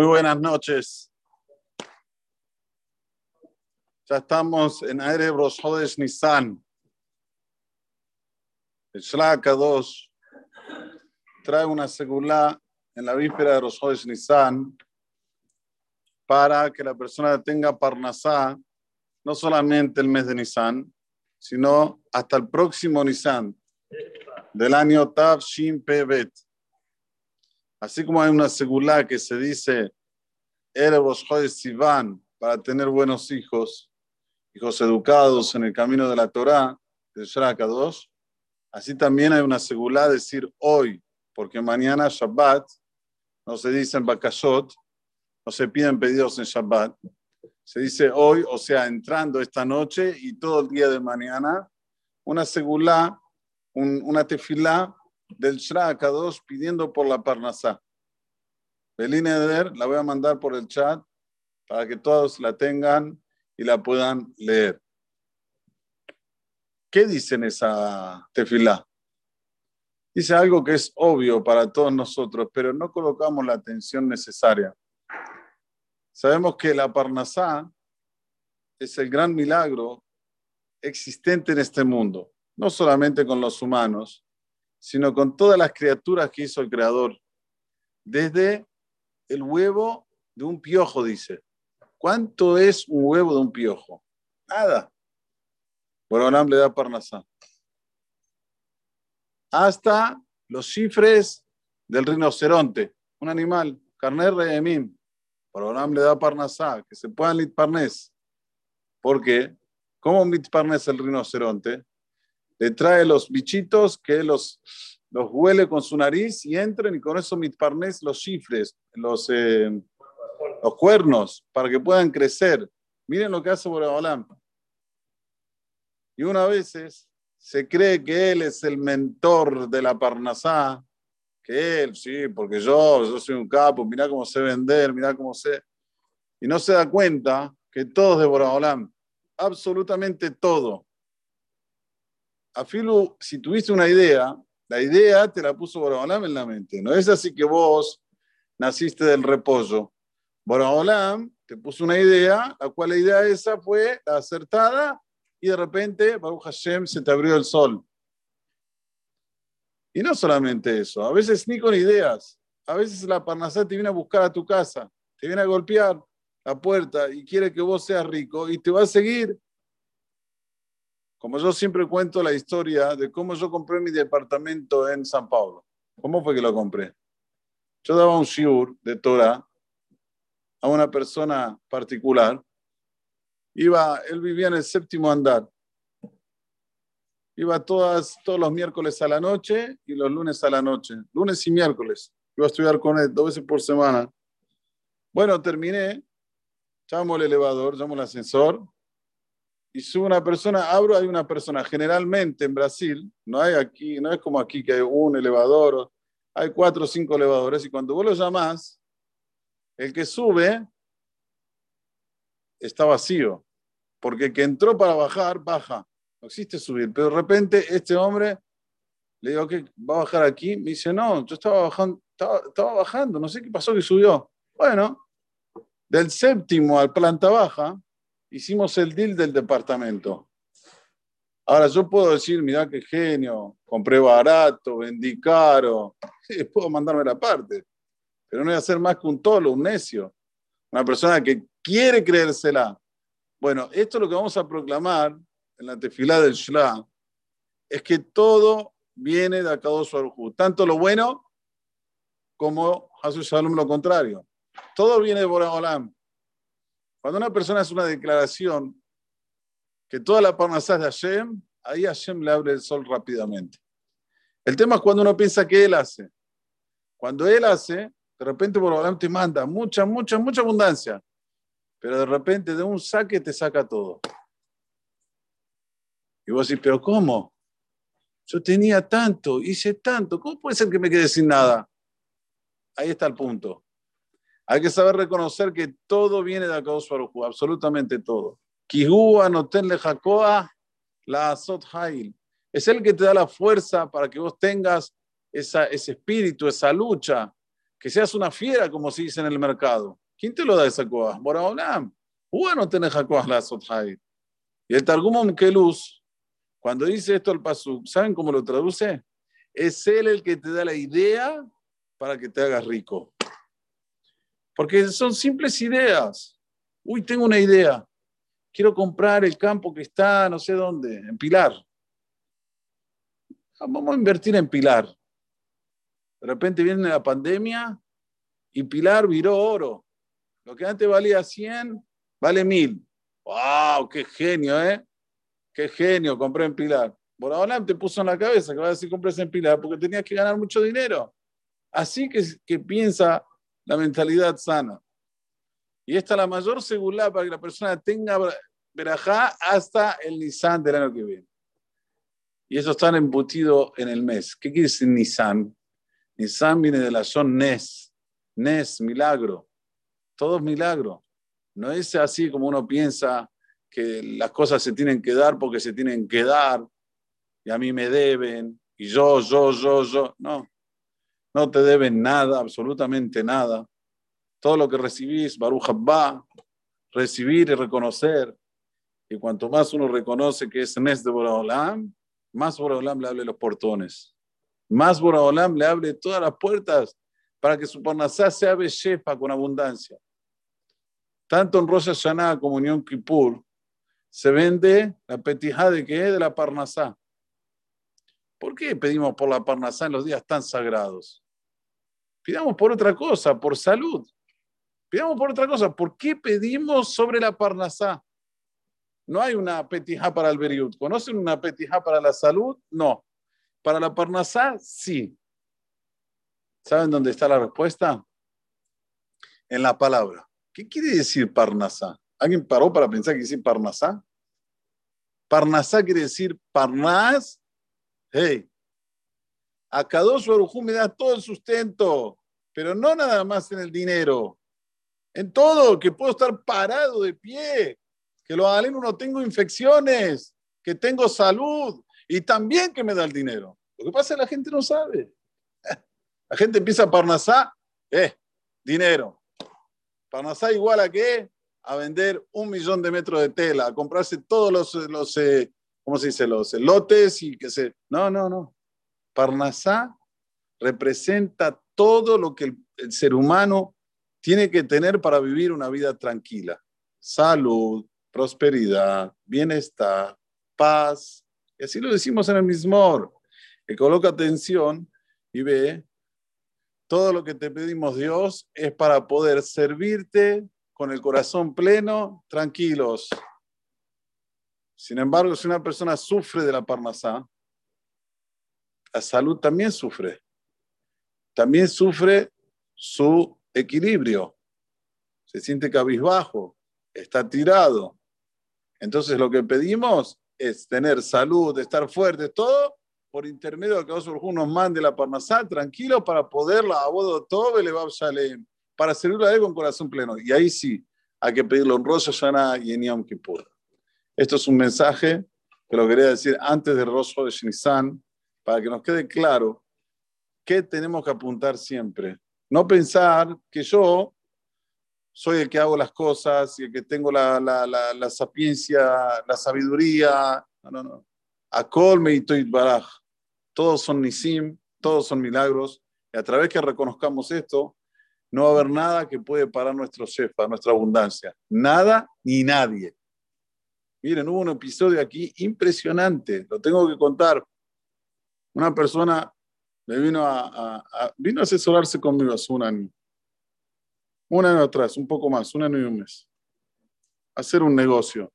Muy buenas noches. Ya estamos en Erev Rosh Hodesh Nisan. El Shlaka 2 trae una segula en la víspera de Rosh Hodesh Nisan para que la persona tenga Parnasá no solamente el mes de Nisan, sino hasta el próximo Nisan del año Tav Shin Bet. Así como hay una segula que se dice Sivan para tener buenos hijos, hijos educados en el camino de la Torá, de Shraka 2, así también hay una segula decir hoy, porque mañana Shabbat no se dice en Bakashot, no se piden pedidos en Shabbat, se dice hoy, o sea, entrando esta noche y todo el día de mañana, una segula, una tefilá del Shraka 2 pidiendo por la Parnasá. Belineder la voy a mandar por el chat para que todos la tengan y la puedan leer. ¿Qué dice en esa tefilá? Dice algo que es obvio para todos nosotros, pero no colocamos la atención necesaria. Sabemos que la Parnasá es el gran milagro existente en este mundo, no solamente con los humanos, sino con todas las criaturas que hizo el Creador. Desde el huevo de un piojo, dice. ¿Cuánto es un huevo de un piojo? Nada. Bueno, le da parnasá. Hasta los cifres del rinoceronte, un animal, carner de Borolam le da parnasá, que se puedan litparnés. ¿Por qué? ¿Cómo mitparnés el rinoceronte? Le trae los bichitos que los los huele con su nariz y entren y con eso mitparnés los chifres, los, eh, los cuernos, para que puedan crecer. Miren lo que hace Boreolam. Y una vez se cree que él es el mentor de la Parnasá, que él, sí, porque yo, yo soy un capo, mira cómo sé vender, mira cómo sé. Y no se da cuenta que todo es de Boreolam, absolutamente todo. Afilu, si tuviste una idea, la idea te la puso Boraholam en la mente. No es así que vos naciste del repollo. Boraholam te puso una idea, la cual la idea esa fue acertada y de repente, Baruch Hashem, se te abrió el sol. Y no solamente eso, a veces ni con ideas. A veces la Parnasá te viene a buscar a tu casa, te viene a golpear la puerta y quiere que vos seas rico y te va a seguir como yo siempre cuento la historia de cómo yo compré mi departamento en San Paulo. ¿Cómo fue que lo compré? Yo daba un shiur de Torah a una persona particular. Iba, él vivía en el séptimo andar. Iba todas, todos los miércoles a la noche y los lunes a la noche. Lunes y miércoles. Iba a estudiar con él dos veces por semana. Bueno, terminé. Llamo el elevador, llamo el ascensor y sube una persona, abro, hay una persona. Generalmente en Brasil, no hay aquí, no es como aquí que hay un elevador, hay cuatro o cinco elevadores, y cuando vos lo llamás, el que sube está vacío, porque el que entró para bajar, baja. No existe subir, pero de repente este hombre le digo que va a bajar aquí, me dice, no, yo estaba bajando, estaba, estaba bajando, no sé qué pasó que subió. Bueno, del séptimo al planta baja, hicimos el deal del departamento. Ahora yo puedo decir, mira qué genio, compré barato, vendí caro, puedo mandarme la parte, pero no voy a ser más que un tolo, un necio, una persona que quiere creérsela. Bueno, esto es lo que vamos a proclamar en la tefilá del Shla, es que todo viene de Akadosh Baruj tanto lo bueno como su Shalom lo contrario. Todo viene de Boraholam. Cuando una persona hace una declaración que toda la parnasá es de Hashem, ahí Hashem le abre el sol rápidamente. El tema es cuando uno piensa que Él hace. Cuando Él hace, de repente por lo te manda mucha, mucha, mucha abundancia. Pero de repente de un saque te saca todo. Y vos decís, pero ¿cómo? Yo tenía tanto, hice tanto, ¿cómo puede ser que me quede sin nada? Ahí está el punto. Hay que saber reconocer que todo viene de Akadosh absolutamente todo. la Azot Hail. Es el que te da la fuerza para que vos tengas esa, ese espíritu, esa lucha, que seas una fiera, como se dice en el mercado. ¿Quién te lo da esa coa? Boraholam. Bueno, tenés jacoas la sothai. Y el Targum luz cuando dice esto al Pasuk, ¿saben cómo lo traduce? Es él el que te da la idea para que te hagas rico. Porque son simples ideas. Uy, tengo una idea. Quiero comprar el campo que está no sé dónde, en Pilar. Vamos a invertir en Pilar. De repente viene la pandemia y Pilar viró oro. Lo que antes valía 100, vale 1000. ¡Wow! ¡Qué genio, eh! ¡Qué genio! Compré en Pilar. Por ahora te puso en la cabeza que vas a decir compres en Pilar porque tenías que ganar mucho dinero. Así que, que piensa la mentalidad sana. Y esta es la mayor seguridad para que la persona tenga verajá hasta el Nisan del año que viene. Y eso está embutido en el mes. ¿Qué quiere decir Nisan? Nisan viene de la son Nes. Nes, milagro. Todo es milagro. No es así como uno piensa que las cosas se tienen que dar porque se tienen que dar y a mí me deben y yo, yo, yo, yo. No, no te deben nada, absolutamente nada. Todo lo que recibís, Baruch va recibir y reconocer. Y cuanto más uno reconoce que es Nes de Boraholam, más Boraholam le hable los portones. Más Boraholam le abre todas las puertas para que su parnasá sea beshefa con abundancia. Tanto en Rosh Hashanah como en Yom Kippur se vende la petijá de que es de la parnasá. ¿Por qué pedimos por la parnasá en los días tan sagrados? Pidamos por otra cosa, por salud. Pidamos por otra cosa. ¿Por qué pedimos sobre la parnasá? No hay una petijá para el beriut. ¿Conocen una petijá para la salud? No. Para la parnasá, sí. ¿Saben dónde está la respuesta? En la palabra. ¿Qué quiere decir parnasá? ¿Alguien paró para pensar que decir parnasá? Parnasá quiere decir parnas Hey, a Kadosh Barujú me da todo el sustento, pero no nada más en el dinero, en todo, que puedo estar parado de pie, que lo aleno no tengo infecciones, que tengo salud y también que me da el dinero. Lo que pasa es que la gente no sabe. La gente empieza a parnasá, eh, dinero. Parnasá igual a qué? A vender un millón de metros de tela, a comprarse todos los, los eh, ¿cómo se dice? Los lotes y que se... No, no, no. Parnasá representa todo lo que el, ser humano tiene que tener para vivir una vida tranquila. Salud, prosperidad, bienestar, paz. Y así lo decimos en el mismo. Que coloca atención y ve, todo lo que te pedimos Dios es para poder servirte con el corazón pleno, tranquilos, sin embargo, si una persona sufre de la parnasá, la salud también sufre. También sufre su equilibrio. Se siente cabizbajo, está tirado. Entonces lo que pedimos es tener salud, estar fuerte, todo por intermedio de que Dios nos mande la parnasá tranquilo para poderla a bodo todo para servirle a él con corazón pleno. Y ahí sí, hay que pedirlo en Rosh Hashanah y en Yom Kippur. Esto es un mensaje que lo quería decir antes de Rosso de Shinizan, para que nos quede claro qué tenemos que apuntar siempre. No pensar que yo soy el que hago las cosas y el que tengo la, la, la, sapiencia, la sabiduría. No, no, no. Akol Meitoit Baraj. Todos son Nisim, todos son milagros. Y a través que reconozcamos esto, no va a haber nada que puede parar nuestro shefa, nuestra abundancia. Nada ni nadie. Miren, hubo un episodio aquí impresionante, lo tengo que contar. Una persona me vino a, vino a asesorarse conmigo hace un año. Un año atrás, un poco más, un año y un mes. Hacer un negocio.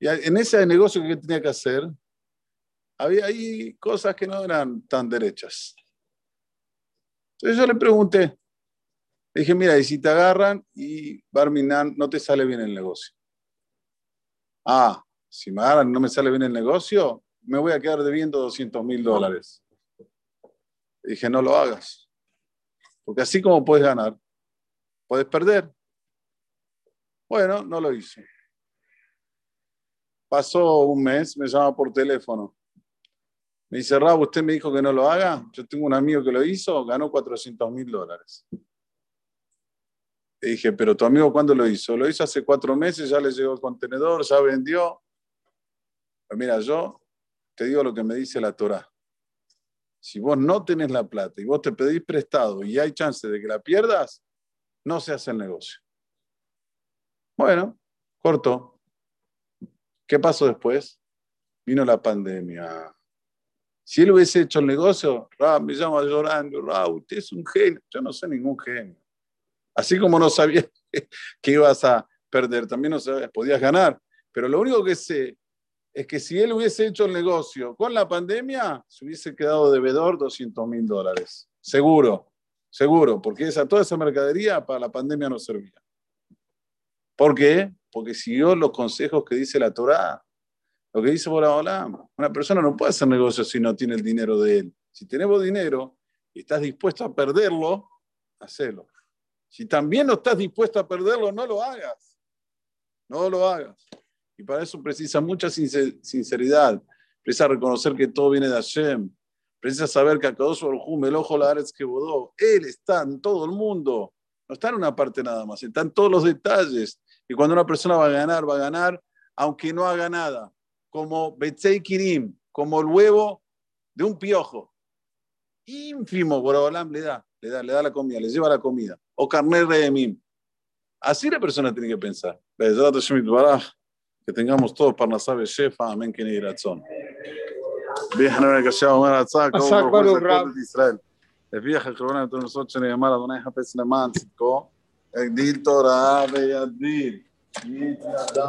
Y en ese negocio que tenía que hacer, había ahí cosas que no eran tan derechas. Entonces yo le pregunté, le dije, mira, y si te agarran y Barminan no te sale bien el negocio ah, si me no me sale bien el negocio, me voy a quedar debiendo 200 mil dólares. dije, no lo hagas. Porque así como puedes ganar, puedes perder. Bueno, no lo hice. Pasó un mes, me llama por teléfono. Me dice, Raúl, usted me dijo que no lo haga. Yo tengo un amigo que lo hizo, ganó 400 mil dólares. Le dije, pero tu amigo, ¿cuándo lo hizo? Lo hizo hace cuatro meses, ya le llegó el contenedor, ya vendió. Pero mira, yo te digo lo que me dice la Torah. Si vos no tenés la plata y vos te pedís prestado y hay chance de que la pierdas, no se hace el negocio. Bueno, corto. ¿Qué pasó después? Vino la pandemia. Si él hubiese hecho el negocio, Ra, me llama llorando, Ra, usted es un genio. Yo no soy ningún genio. Así como no sabías que ibas a perder, también no sabías, podías ganar. Pero lo único que sé es que si él hubiese hecho el negocio con la pandemia, se hubiese quedado devedor 200 mil dólares. Seguro, seguro, porque esa, toda esa mercadería para la pandemia no servía. ¿Por qué? Porque siguió los consejos que dice la Torá. Lo que dice Bola Una persona no puede hacer negocio si no tiene el dinero de él. Si tenemos dinero y estás dispuesto a perderlo, hacelo. Si también no estás dispuesto a perderlo, no lo hagas. No lo hagas. Y para eso precisa mucha sinceridad. Precisa reconocer que todo viene de Hashem. Precisa saber que Akadosh Baruj el ojo la Aretz que bodó. Él está en todo el mundo. No está en una parte nada más. Está en todos los detalles. Y cuando una persona va a ganar, va a ganar aunque no haga nada. Como Betzei Kirim, como el huevo de un piojo. Ínfimo, Borobalam le da, le da, le da la comida, le lleva la comida. O carnet de Mim. Así la persona tiene que pensar que tengamos todos para Nasabe Shefa, amén, que ni razón. Bien, ahora que se llama Atzak, como Israel. לפי החשבון הנתון לסוד שנאמר, אדוני יחפש למען צדקו, הגדיל תורה וידביל.